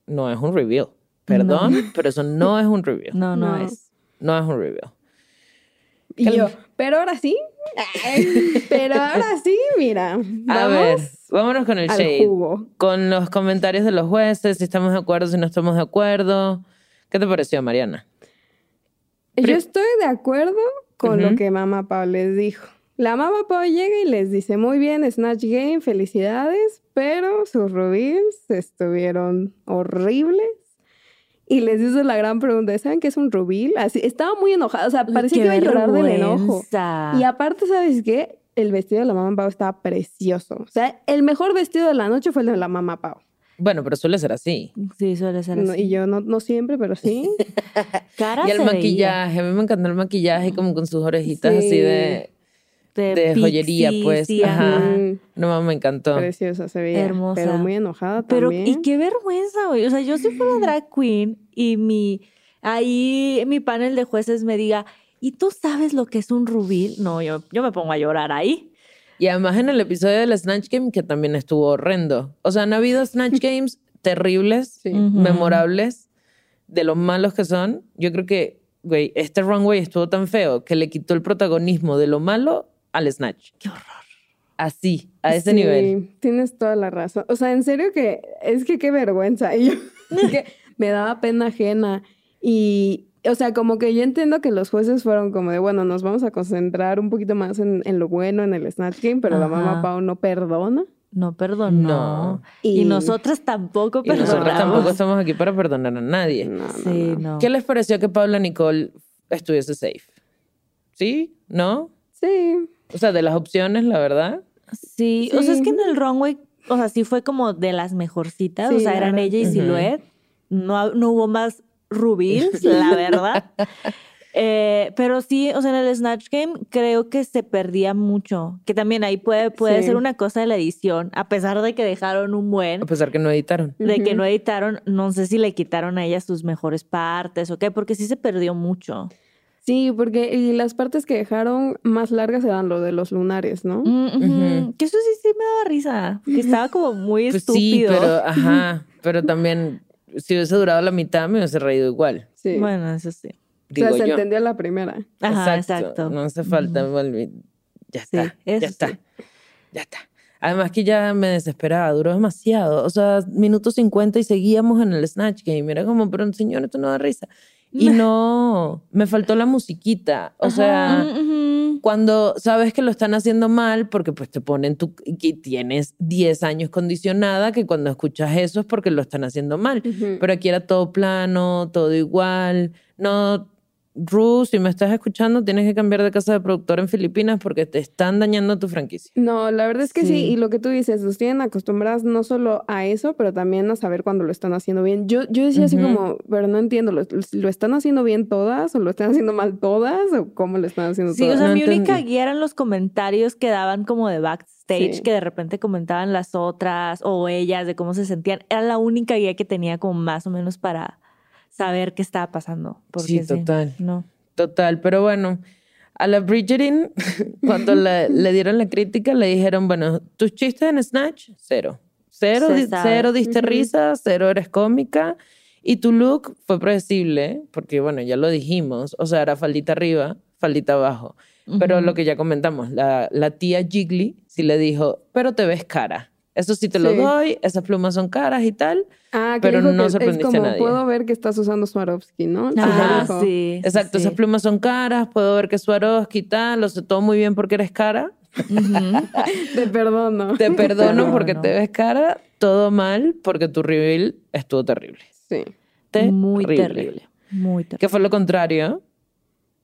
no es un reveal. Perdón, pero eso no es un reveal. No, no, No. es. No es un reveal. Y yo, pero ahora sí. Pero ahora sí, mira. A Vamos ver, vámonos con el al shade. jugo. Con los comentarios de los jueces, si estamos de acuerdo, si no estamos de acuerdo. ¿Qué te pareció, Mariana? Yo estoy de acuerdo con lo que Mamá Pau les dijo. La Mamá Pau llega y les dice, muy bien, Snatch Game, felicidades, pero sus reveals estuvieron horribles. Y les hizo la gran pregunta, ¿saben qué es un reveal? Así, estaba muy enojada, o sea, parecía Qué que iba a llorar del enojo. Y aparte, ¿sabes qué? El vestido de la Mamá Pau estaba precioso. O sea, el mejor vestido de la noche fue el de la Mamá Pau. Bueno, pero suele ser así. Sí, suele ser No, así. y yo no, no siempre, pero sí. Cara Y el se veía maquillaje, a mí me encantó el maquillaje como con sus orejitas Sí. así de, de pixie, joyería, pues. sí, Ajá. ajá. Mm, No, me encantó. Preciosa se veía. Hermosa. Pero muy enojada Pero, también. y qué vergüenza, güey. O sea, yo si fuera drag queen y mi, ahí mi panel de jueces me diga, ¿y tú sabes lo que es un rubil? No, yo, yo me pongo a llorar ahí. Y además en el episodio del Snatch Game, que también estuvo horrendo. O sea, han habido Snatch Games terribles, Sí. Memorables, de los malos que son. Yo creo que, güey, este runway estuvo tan feo que le quitó el protagonismo de lo malo al Snatch. Qué horror. Así, a ese Sí, nivel. Tienes toda la razón. O sea, en serio que es que qué vergüenza. Y yo que me daba pena ajena. Y, o sea, como que yo entiendo que los jueces fueron como de, bueno, nos vamos a concentrar un poquito más en, en lo bueno en el Snatch Game, pero la mamá Pau no perdona. No perdonó. No. Y, Y- nosotras tampoco Y nosotros perdonamos. tampoco estamos aquí para perdonar a nadie. No, no, Sí, no. no. ¿Qué les pareció que Paula Nicole estuviese safe? ¿Sí? ¿No? Sí. O sea, de las opciones, la verdad. Sí, o sea, es que en el runway, o sea, sí fue como de las mejorcitas, o Sí, sea, la eran ella y Ujú. Silhouette. No, no hubo más rubils, la verdad. Eh, pero sí, o sea, en el Snatch Game creo que se perdía mucho. Que también ahí puede, puede Sí. ser una cosa de la edición, a pesar de que dejaron un buen, A pesar que no editaron. de que no editaron, no sé si le quitaron a ella sus mejores partes o qué, porque sí se perdió mucho. Sí, porque y las partes que dejaron más largas eran lo de los lunares, ¿no? Mm, ujú. Ujú. Que eso sí, sí me daba risa, que estaba como muy Pues sí, estúpido. pero ajá. Pero también, si hubiese durado la mitad, me hubiese reído igual. Sí. Bueno, eso sí. o sea, Digo se yo. entendió la primera. Ajá, exacto. No hace falta. Ya Sí, está. eso ya está. sí. Ya está. Además que ya me desesperaba, duró demasiado. O sea, minuto 50 y seguíamos en el Snatch Game. Era como, pero señor, esto no da risa. Y no, me faltó la musiquita. O sea, Mm, cuando sabes que lo están haciendo mal, porque pues te ponen tu, que tienes 10 años condicionada, que cuando escuchas eso es porque lo están haciendo mal. Pero aquí era todo plano, todo igual. No, Ru, si me estás escuchando, tienes que cambiar de casa de productor en Filipinas porque te están dañando tu franquicia. No, la verdad es que sí. Sí. y lo que tú dices, los tienen acostumbradas no solo a eso, pero también a saber cuando lo están haciendo bien. Yo, yo decía así como, pero no entiendo, ¿lo, ¿lo están haciendo bien todas o lo están haciendo mal todas o cómo lo están haciendo Sí, o todas? sea, No mi única guía eran los comentarios que daban como de backstage, Sí. que de repente comentaban las otras o ellas de cómo se sentían. Era la única guía que tenía como más o menos para saber qué estaba pasando. Porque Sí, total. No. Total, pero bueno, a la Bridgerton, cuando le dieron la crítica, le dijeron, bueno, tus chistes en Snatch, cero. Cero, di- cero diste Ujú. risa, cero eres cómica. Y tu look fue predecible, porque bueno, ya lo dijimos, o sea, era faldita arriba, faldita abajo. Pero lo que ya comentamos, la, la tía Jiggly sí le dijo, pero te ves cara. Eso sí te lo Sí. doy, esas plumas son caras y tal. Ah, que Pero dijo no que es sorprendiste a como, nadie. puedo ver que estás usando Swarovski, ¿no? Ah, sí. sí, Exacto, sí. esas plumas son caras, puedo ver que es Swarovski y tal, lo sé todo muy bien porque eres cara. Te perdono. Te perdono porque te ves cara, todo mal porque tu reveal estuvo terrible. Sí. Muy Terrible. terrible. Muy terrible. Que fue lo contrario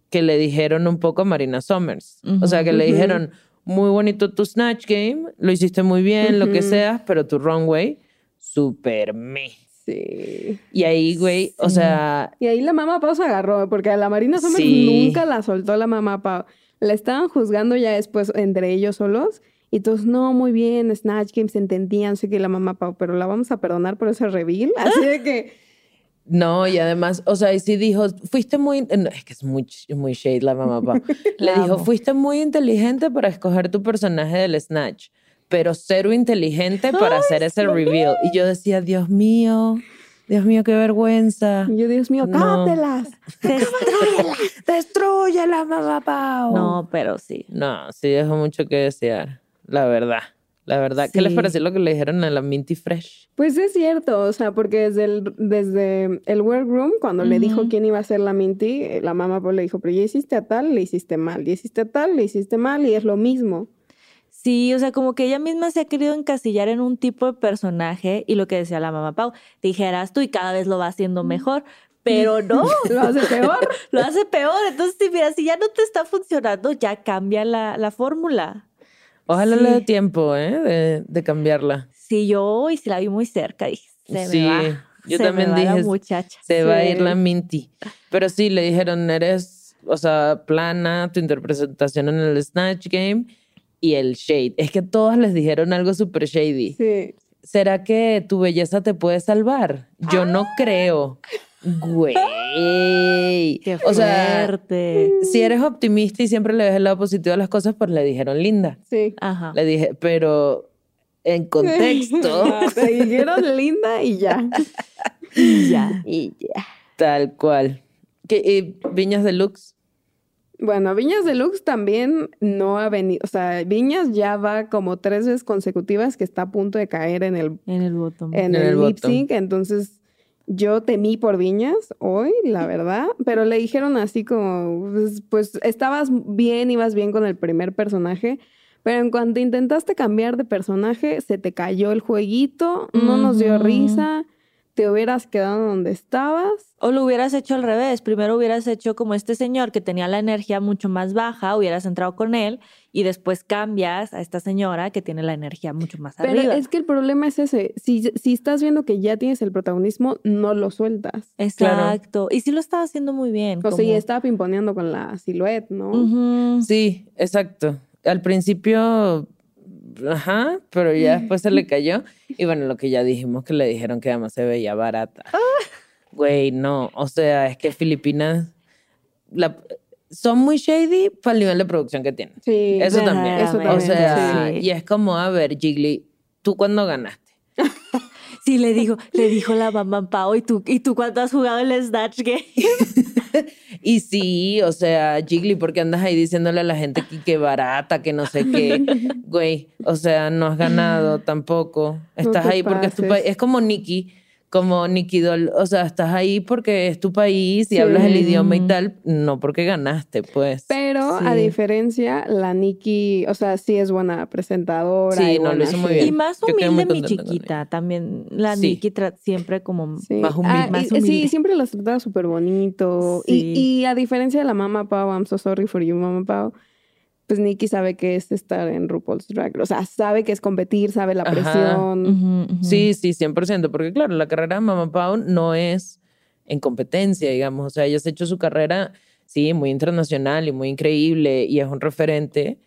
que le dijeron un poco a Marina Summers. O sea, que le dijeron, muy bonito tu Snatch Game, lo hiciste muy bien, lo que seas, pero tu runway, super me. Sí. Y ahí, güey, o sea, Y ahí la mamá Pau se agarró, porque a la Marina Summers Sí. nunca la soltó la mamá Pau. La estaban juzgando ya después entre ellos solos. Y todos, no, muy bien, Snatch Games se entendían, sé que la mamá Pau, pero la vamos a perdonar por ese reveal. Así de que, no, y además, o sea, y sí dijo, fuiste muy, no, es que es muy, muy shade la mamá, pa. Le dijo, amo. fuiste muy inteligente para escoger tu personaje del Snatch, pero cero inteligente para hacer ese reveal. Y yo decía, Dios mío, Dios mío, qué vergüenza. y yo, Dios mío, No. cátelas. Destruyela, mamá Pau. No, pero sí. No, sí dejó mucho que desear, la verdad. La verdad. ¿Qué les Sí. pareció lo que le dijeron a la Minty Fresh? Pues es cierto, o sea, porque desde el, desde el workroom, cuando le dijo quién iba a ser la Minty, eh, la mamá Pau le dijo, pero ya hiciste a tal, le hiciste mal, ya hiciste a tal, le hiciste mal, y es lo mismo. Sí, o sea, como que ella misma se ha querido encasillar en un tipo de personaje y lo que decía la mamá Pau, dijeras tú y cada vez lo va haciendo mejor, pero no, Lo hace peor. lo hace peor. Entonces, sí, mira, si ya no te está funcionando, ya cambia la, la fórmula. Ojalá Sí. le dé tiempo, ¿eh? De, de cambiarla. Sí, yo hoy sí la vi muy cerca, dije, se Sí, me va. yo se también me va la dije, muchacha. Se va a ir la Minty. Pero sí, le dijeron, eres, o sea, plana tu interpretación en el Snatch Game y el shade. Es que todas les dijeron algo súper shady. Sí. ¿Será que tu belleza te puede salvar? Yo no creo. Güey. Qué O sea, fuerte. si eres optimista y siempre le ves el lado positivo a las cosas, pues le dijeron linda. Sí. Ajá. Le dije, pero en contexto, Ah, Te dijeron linda y ya. Y ya. Y ya. tal cual. ¿Qué, y Viñas Deluxe? Bueno, Viñas Deluxe también no ha venido, o sea, Viñas ya va como tres veces consecutivas que está a punto de caer en el, En el botón. en En el, el lip bottom. sync, entonces yo temí por Viñas hoy, la verdad, pero le dijeron así como, pues, pues, estabas bien, ibas bien con el primer personaje, pero en cuanto intentaste cambiar de personaje, se te cayó el jueguito, no nos dio risa, te hubieras quedado donde estabas. O lo hubieras hecho al revés. Primero hubieras hecho como este señor que tenía la energía mucho más baja, hubieras entrado con él y después cambias a esta señora que tiene la energía mucho más Pero arriba. es que el problema es ese. Si, si estás viendo que ya tienes el protagonismo, no lo sueltas. Exacto. Y sí lo estaba haciendo muy bien. O sea, y estaba pimponeando con la silueta, ¿no? Sí, exacto. Al principio, ajá, pero ya después se le cayó. Y bueno, lo que ya dijimos, que le dijeron que además se veía barata. Güey, no. O sea, es que Filipinas la- son muy shady para el nivel de producción que tienen. Sí. Eso también. Eso O también, sea, sí. y es como, a ver, Jiggly, ¿tú cuándo ganaste? Sí, le dijo, le dijo la mamá Pau, ¿y tú, ¿y tú cuánto has jugado el Snatch Game? Y sí, o sea, Jiggly, ¿por qué andas ahí diciéndole a la gente que, que barata, que no sé qué? Güey, o sea, no has ganado tampoco. Estás te ahí porque es tu. Es como Nikki, como Nikki Doll. O sea, estás ahí porque es tu país y Sí. hablas el idioma y tal, no porque ganaste, pues. Pero a diferencia, la Nikki, o sea, sí es buena presentadora. Sí, y no, lo hizo muy bien. Y más humilde mi chiquita. También la Sí. Nikki siempre como... Sí. Más humilde. Ah, Más y- sí, humilde. siempre las trataba súper bonito. Y, y a diferencia de la mamá Pau, I'm so sorry for you, mamá Pau, pues Nikki sabe que es estar en RuPaul's Drag Race. O sea, sabe que es competir, sabe la presión. Ujú, ujú. Sí, sí, 100%, porque claro, la carrera de Mamá Pau no es en competencia, digamos, o sea, ella se ha hecho su carrera, sí, muy internacional y muy increíble y es un referente,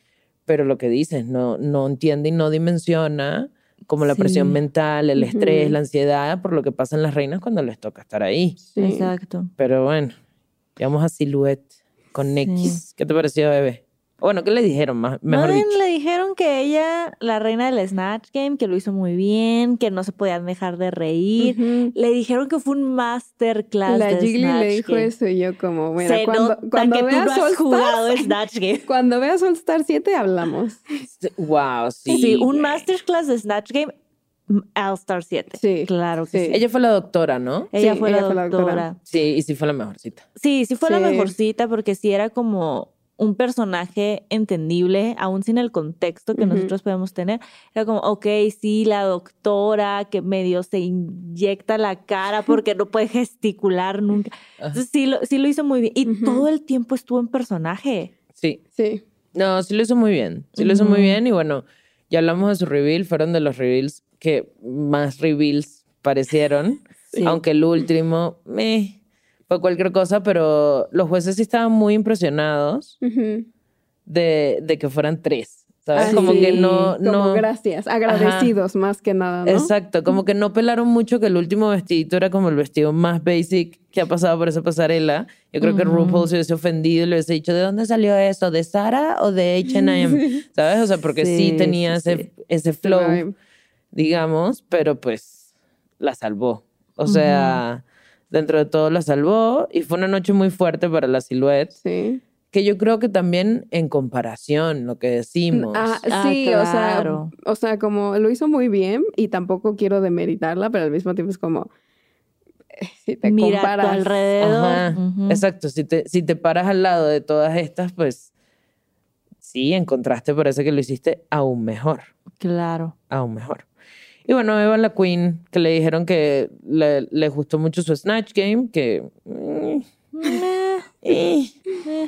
pero lo que dices, no, no entiende y no dimensiona como la Sí. presión mental, el estrés, Ujú. la ansiedad por lo que pasa en las reinas cuando les toca estar ahí. Sí. Exacto. Pero bueno, vamos a Silhouette con Sí. X. ¿Qué te pareció, bebé? Bueno, ¿qué le dijeron? Más, mejor dicho. le dijeron que ella, la reina del Snatch Game, que lo hizo muy bien, que no se podían dejar de reír. Le dijeron que fue un masterclass La de Jiggly Snatch le dijo Game. eso y yo como, bueno, cuando, cuando que tú veas no has All jugado Snatch Game. cuando veas All Star 7 hablamos. Wow, sí. Sí, un masterclass de Snatch Game, All Star 7. Sí, Claro que sí. sí. Ella fue la doctora, ¿no? Ella, Sí, fue, ella la fue la doctora. Sí, y sí fue la mejorcita. Sí, sí fue la mejorcita porque sí era como un personaje entendible, aún sin el contexto que nosotros podemos tener. Era como, ok, sí, la doctora que medio se inyecta la cara porque no puede gesticular nunca. Entonces sí lo, sí lo hizo muy bien. Y todo el tiempo estuvo en personaje. Sí. Sí. No, sí lo hizo muy bien. Sí lo hizo muy bien. Y bueno, ya hablamos de su reveal. Fueron de los reveals que más reveals parecieron. Sí. Aunque el último, meh, fue cualquier cosa, pero los jueces sí estaban muy impresionados Ujú. de, de que fueran tres. ¿Sabes? Ah, como sí. que no, Como no. gracias, agradecidos más que nada, ¿no? Exacto, como que no pelaron mucho que el último vestidito era como el vestido más basic que ha pasado por esa pasarela. Yo creo que Ujú. RuPaul se hubiese ofendido y le hubiese dicho, ¿de dónde salió eso? ¿De Sara o de H&M? ¿Sabes? O sea, porque sí, Sí, tenía sí, ese, ese flow, digamos, pero pues la salvó. O sea, dentro de todo la salvó y fue una noche muy fuerte para la silhouette, Sí. que yo creo que también en comparación, lo que decimos. Ah, Ah, sí, o sea, claro. o sea, como lo hizo muy bien y tampoco quiero demeritarla, pero al mismo tiempo es como eh, si te Mira a tu comparas. alrededor. Ajá. Exacto, si te, si te paras al lado de todas estas, pues sí, en contraste parece que lo hiciste aún mejor, Claro. aún mejor. Y bueno, Eva la Queen, que le dijeron que le, le gustó mucho su Snatch Game, que... mm, eh,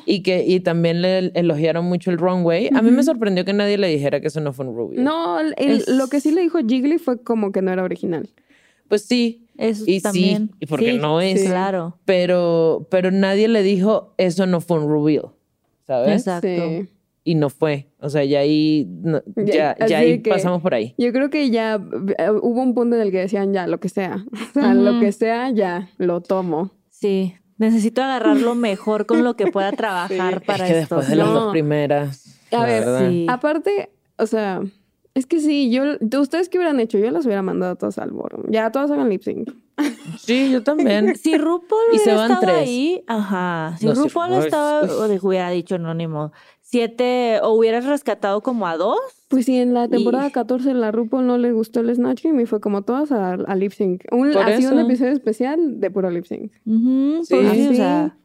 y que y también le elogiaron mucho el runway. A mí me sorprendió que nadie le dijera que eso no fue un Ruby. No, el- Es- lo que sí le dijo Jiggly fue como que no era original. Pues sí, Eso y también. sí, y porque Sí, no es. sí. Claro. Pero, pero nadie le dijo eso no fue un reveal, ¿sabes? Exacto. Y no fue. O sea, ya ahí, no- ya, Ya, ahí pasamos por ahí. Yo creo que ya eh, hubo un punto en el que decían ya, lo que sea. O sea, lo que sea, ya, lo tomo. Sí. Necesito agarrarlo mejor con lo que pueda trabajar Sí. para es que esto. después de las No. dos primeras. A ver. Sí. Aparte, o sea, es que sí, yo, ¿ustedes qué hubieran hecho? Yo las hubiera mandado todas al bottom. Ya, todas hagan lip sync. Sí, yo también. Si RuPaul Y se hubiera van estado tres. ahí, ajá. Si No, si RuPaul RuPaul- estaba, o de- hubiera dicho anónimo, siete, o hubieras rescatado como a dos. Pues sí, en la temporada Y- 14 14 la RuPaul no le gustó el Snatch Game y fue como todas a, a lip sync. Un, así un episodio especial de puro lip sync. Ujú, Sí. pues sí, o Así. sea,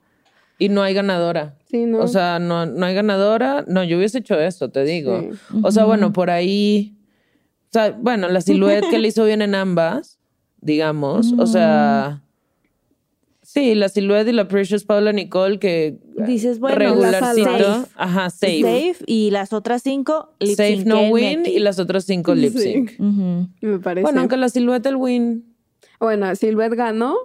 Y no hay ganadora. Sí, ¿no? O sea, no, no hay ganadora. No, yo hubiese hecho eso, te digo. Sí. O sea, bueno, por ahí. O sea, bueno, la silhouette que le hizo bien en ambas, digamos. O sea. Sí, la silhouette y la Precious Paula Nicole, que. dices, bueno, regularcito. safe. Ajá, safe. safe. y las otras cinco, lip Safe no win y las otras cinco lip Sí. sync. Ujú. Me parece. Bueno, aunque la silhouette el win. Bueno, Silvet ganó,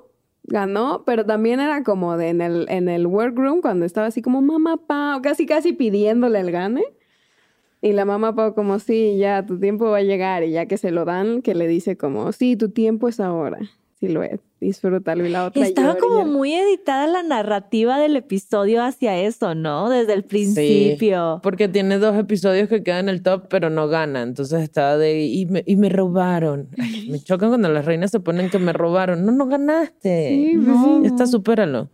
ganó, pero también era como de en el, en el workroom cuando estaba así como mamá Pau, casi casi pidiéndole el gane. Y la mamá Pau como, sí, ya tu tiempo va a llegar. Y ya que se lo dan, que le dice como, sí, tu tiempo es ahora. Silhouette, disfrútalo. Y la otra Estaba llora como llora. muy editada la narrativa del episodio hacia eso, ¿no? Desde el principio. Porque tiene dos episodios que quedan en el top, pero no gana. Entonces está de. Y me, y me robaron. Ay, me chocan cuando las reinas se ponen que me robaron. No, no ganaste. Sí, no, sí. está, supéralo.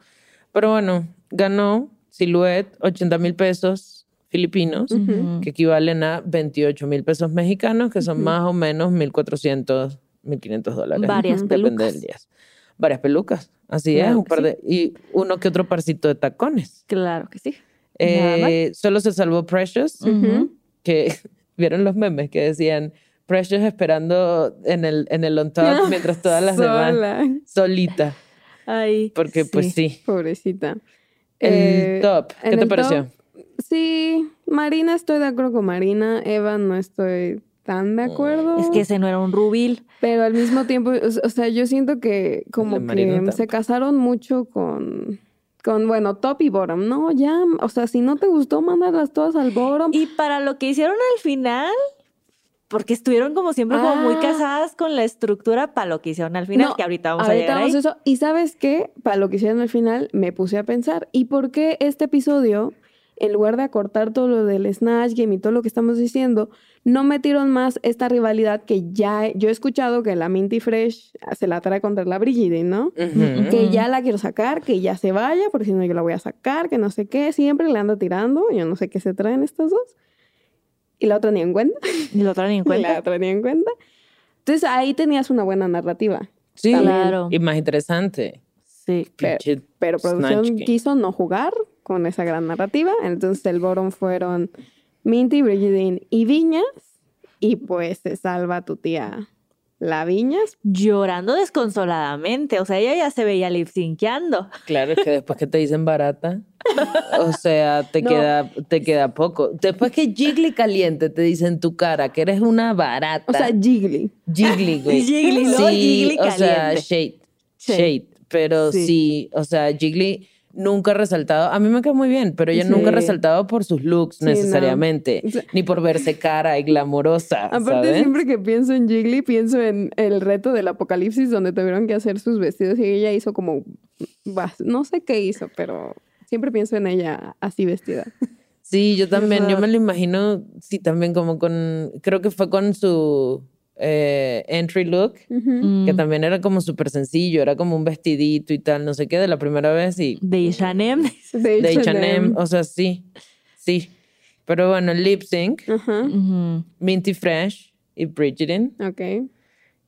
Pero bueno, ganó Silhouette 80 mil pesos filipinos, que equivalen a 28 mil pesos mexicanos, que son más o menos 1.400, 1.500 dólares. Varias Depende pelucas. del día. Varias pelucas. Así es, un par sí. de. Y uno que otro parcito de tacones. Claro que sí. Eh, solo se salvó Precious, que vieron los memes que decían Precious esperando en el, en el on top mientras todas las demás Sola. solita. Ay, Porque pues sí. Pobrecita. El Eh, top, ¿qué en te el pareció? top, Sí, Marina, estoy de acuerdo con Marina. Eva, no estoy tan de acuerdo. Es que ese no era un rubil. Pero al mismo tiempo, o sea, yo siento que como que se casaron mucho con, con, bueno, top y bottom. No, ya, o sea, si no te gustó, mándalas todas al bottom. Y para lo que hicieron al final, porque estuvieron como siempre como muy Ah. casadas con la estructura para lo que hicieron al final, No, que ahorita vamos a Ahorita llegar vamos ahí. a eso. Y sabes qué, para lo que hicieron al final, me puse a pensar, ¿y por qué este episodio en lugar de acortar todo lo del Snatch Game y todo lo que estamos diciendo, no metieron más esta rivalidad que ya yo he escuchado que la Minty Fresh se la trae contra la Brigide, ¿no? Que ya la quiero sacar, que ya se vaya, porque si no yo la voy a sacar, que no sé qué, siempre le ando tirando, yo no sé qué se traen estas dos. Y la otra ni en cuenta. Y lo traen en cuenta. La otra ni en cuenta. Entonces ahí tenías una buena narrativa. Sí, Claro. y más interesante. Sí. Pero, pero producción quiso no jugar con esa gran narrativa. Entonces el bottom fueron Minty, Brigidine y Viñas. Y pues se salva tu tía la Viñas. Llorando desconsoladamente. O sea, ella ya se veía lip synceando. Claro, es que después que te dicen barata, o sea, te, No. queda, te queda poco. Después que Jiggly caliente te dice en tu cara que eres una barata. O sea, Jiggly. Jiggly, güey. Jiggly, ¿no? Sí, Jiggly o sea, caliente. shade. Shade. Shade. Pero Sí. sí. o sea, Jiggly nunca ha resaltado. A mí me queda muy bien, pero ella Sí. nunca ha resaltado por sus looks Sí, no. necesariamente. O sea- Ni por verse cara y glamorosa. Aparte, ¿sabes? siempre que pienso en Jiggly, pienso en el reto del apocalipsis donde tuvieron que hacer sus vestidos y ella hizo como. No sé qué hizo, pero siempre pienso en ella así vestida. Sí, yo también, yo me lo imagino, sí, también como con, creo que fue con su eh, entry look, que Mm. también era como súper sencillo, era como un vestidito y tal, no sé qué, de la primera vez y De H&M. De H&M. O sea, sí, sí. Pero bueno, lip sync. Minty Fresh y Bridgerton, Ok.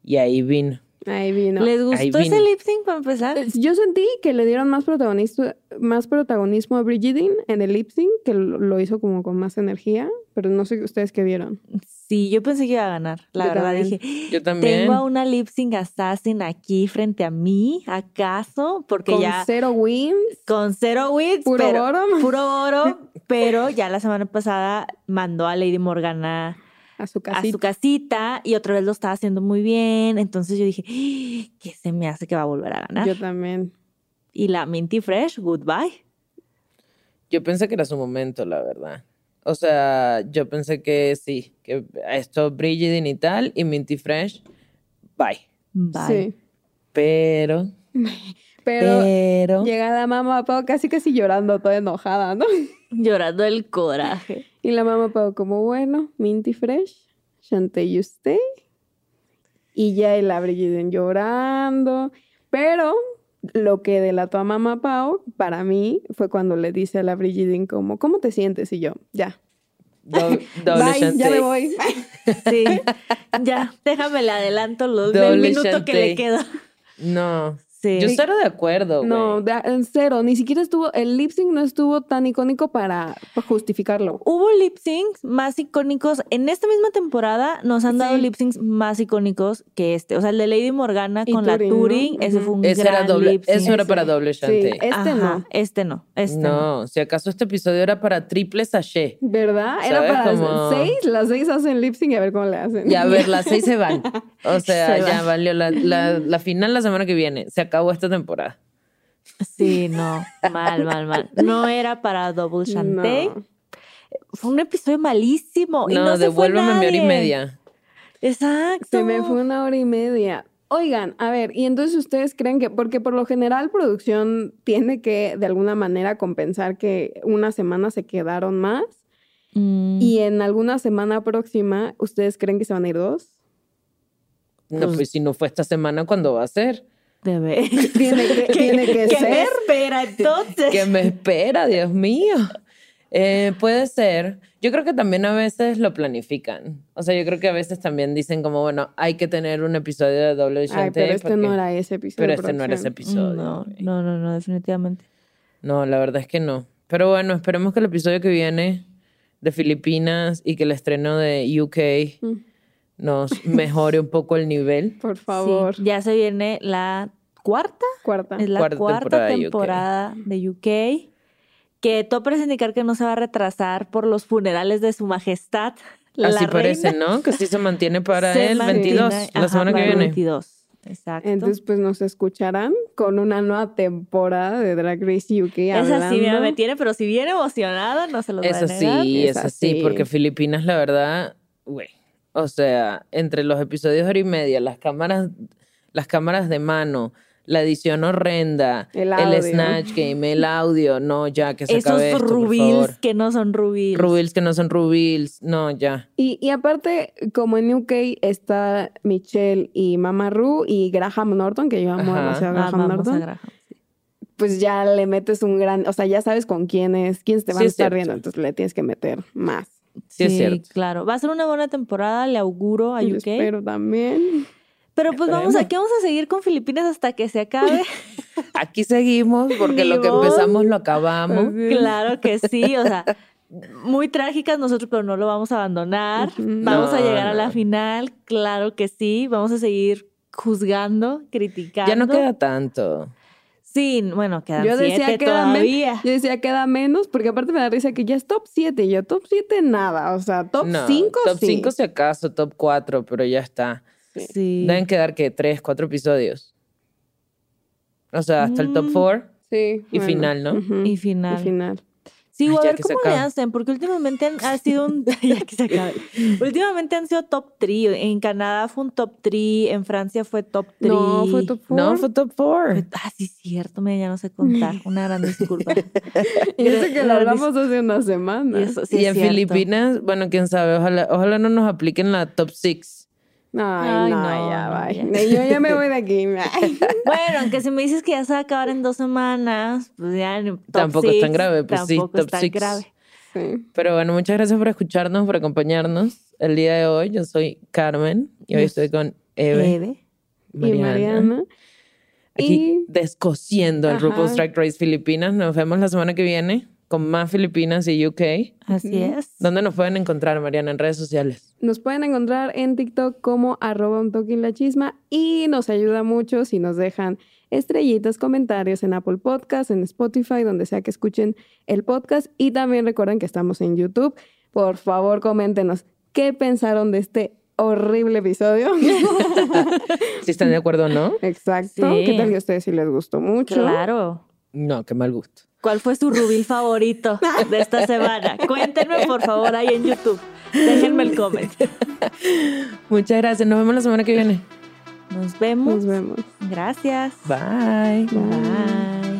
y ahí vino. Ahí vino. ¿Les Ahí gustó ese lip sync para empezar? Eh, Yo sentí que le dieron más protagonismo, más protagonismo a Brigidine en el lip sync, que lo hizo como con más energía, pero no sé ustedes qué vieron. Sí, yo pensé que iba a ganar. La Yo verdad, también. dije, Yo también. tengo a una lip sync assassin aquí frente a mí, ¿acaso? Porque Con ya cero wins, con cero wins, puro pero, bottom, puro oro, pero ya la semana pasada mandó a Lady Morgana a su a casita. su casita y otra vez lo estaba haciendo muy bien. Entonces yo dije, "Ah, ¿qué se me hace que va a volver a ganar? Yo también. Y la Minty Fresh, goodbye. Yo pensé que era su momento, la verdad. O sea, yo pensé que sí, que esto Bridgerton y tal, y Minty Fresh, bye. Bye. Sí. Pero, Pero pero, llega la mamá Pau casi casi llorando, toda enojada, ¿no? Llorando el coraje. Y la mamá Pau como, bueno, Minty Fresh, Shantae y usted. Y ya y la Brigiden llorando. Pero lo que delató a mamá Pau, para mí, fue cuando le dice a la Brigiden como, ¿cómo te sientes? Y yo, ya. doble, doble Bye, ya me voy. Sí. ya, déjame le adelanto los Doble minuto que le queda. No, Sí. yo cero de acuerdo, No, de- en cero. Ni siquiera estuvo, el lip sync no estuvo tan icónico para, para justificarlo. Hubo lip syncs más icónicos. En esta misma temporada nos han dado Sí. lip syncs más icónicos que este. O sea, el de Lady Morgana Y con la Turing, ¿no? Ese fue un Ese gran era doble, lip sync. eso era para doble Sí, Shantae. este Ajá, no. Este no, este no. no, si acaso este episodio era para triple sachet. ¿Verdad? Era para Como- seis, las seis hacen lip sync y a ver cómo le hacen. Y a ver, las seis se van. O sea, Se ya van. valió la, la, la final la semana que viene. Se acabó esta temporada. Sí, no. Mal, mal, mal. No era para Double Shantae. No. Fue un episodio malísimo. y No, no se fue devuélveme mi hora y media. Exacto. Se me fue una hora y media. Oigan, a ver, y entonces ustedes creen que, porque por lo general producción tiene que de alguna manera compensar que una semana se quedaron más Mm, y en alguna semana próxima, ¿ustedes creen que se van a ir dos? No, Pues- pues si no fue esta semana, ¿cuándo va a ser? Debe. Tiene que, tiene que ¿Qué me ser. espera entonces? ¿Qué me espera, Dios mío? Eh, puede ser. Yo creo que también a veces lo planifican. O sea, yo creo que a veces también dicen como, bueno, hay que tener un episodio de doble Ay, pero este porque- no era ese episodio. pero este no era ese episodio. No, no, no, definitivamente. No, la verdad es que no. Pero bueno, esperemos que el episodio que viene de Filipinas y que el estreno de UK Mm. Nos mejore un poco el nivel. Por favor. Sí, ya se viene la cuarta, Cuarta. es la Cuarta cuarta temporada de UK. temporada de UK. Que todo parece indicar que no se va a retrasar por los funerales de su majestad. La Así reina. parece, ¿no? Que sí se mantiene para Se el mantiene, 22, la ajá, semana que viene. 22. Exacto. Entonces, pues nos escucharán con una nueva temporada de Drag Race UK. Esa sí hablando. me tiene, pero si viene emocionada, no se los voy a negar. sí, Es es así, así. porque Filipinas, la verdad, güey. O sea, entre los episodios de hora y media, las cámaras, las cámaras de mano, la edición horrenda, El el. Snatch Game, el audio, no, ya, que se Esos acabe esto, por rubils favor. que no son rubils. Rubils que no son rubils, no, ya. Y, y aparte, como en UK está Michelle y Mama Ru y Graham Norton, que yo amo Ajá. demasiado a Ah, Graham a Norton, Graham. pues ya le metes un gran, o sea, ya sabes con quiénes, quiénes te van Sí, a es estar cierto. viendo, entonces le tienes que meter más. Sí, es cierto. claro. Va a ser una buena temporada, le auguro a Yo UK. espero también. Pero pues vamos, aquí vamos a seguir con Filipinas hasta que se acabe. Aquí seguimos porque lo que empezamos lo acabamos. claro que sí, o sea, muy trágicas nosotros, pero no lo vamos a abandonar. Vamos a No, llegar a la no. final, claro que sí. Vamos a seguir juzgando, criticando. Ya no queda tanto. Sí, bueno, quedan Yo decía siete queda todavía. Yo decía queda menos, porque aparte me da risa que ya es top 7. Y yo, top 7 nada. O sea, top No, 5 Top sí. 5 si acaso, top 4, pero ya está. Sí. Deben quedar que 3, 4 episodios. O sea, hasta el top Mm. 4. Sí. Y final, ¿no? Y final. Y final. Sí, Ay, a ver cómo le hacen, porque últimamente han, ha sido un... ya que se acabe. Últimamente han sido top 3. En Canadá fue un top 3, en Francia fue top 3. No, fue top 4. No, fue top 4. Ah, sí, cierto, me ya no sé contar. Una gran disculpa. Y eso que lo hablamos hace una semana. Y eso sí y en cierto. Filipinas, bueno, quién sabe, ojalá, ojalá no nos apliquen la top 6. Ay, Ay, no, no, ya, no, bye. Yo ya me voy de aquí. Bueno, aunque si me dices que ya se va a acabar en dos semanas, pues ya en top Tampoco es tan grave, pues sí, tampoco top es tan six. grave. Sí. Pero bueno, muchas gracias por escucharnos, por acompañarnos el día de hoy. Yo soy Carmen y hoy estoy con Eve, Eve. Y Mariana. Aquí Y- descosiendo el Ajá. RuPaul's Drag Race Filipinas. Nos vemos la semana que viene con más Filipinas y UK. Así es. ¿Dónde nos pueden encontrar, Mariana? En redes sociales. Nos pueden encontrar en TikTok como arroba un toque en la chisma y nos ayuda mucho si nos dejan estrellitas, comentarios en Apple Podcast, en Spotify, donde sea que escuchen el podcast. Y también recuerden que estamos en YouTube. Por favor, coméntenos qué pensaron de este horrible episodio. Si están de acuerdo o no. Exacto. Sí. ¿Qué tal que a ustedes si les gustó mucho? Claro. No, qué mal gusto. ¿Cuál fue su rubil favorito de esta semana? Cuéntenme, por favor, ahí en YouTube. Déjenme el comment. Muchas gracias. Nos vemos la semana que viene. Nos vemos. Nos vemos. Gracias. Bye. Bye.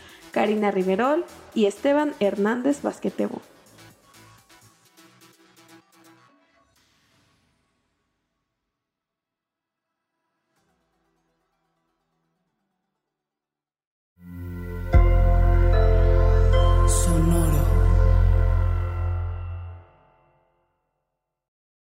Karina Riverol y Esteban Hernández Basquetebo.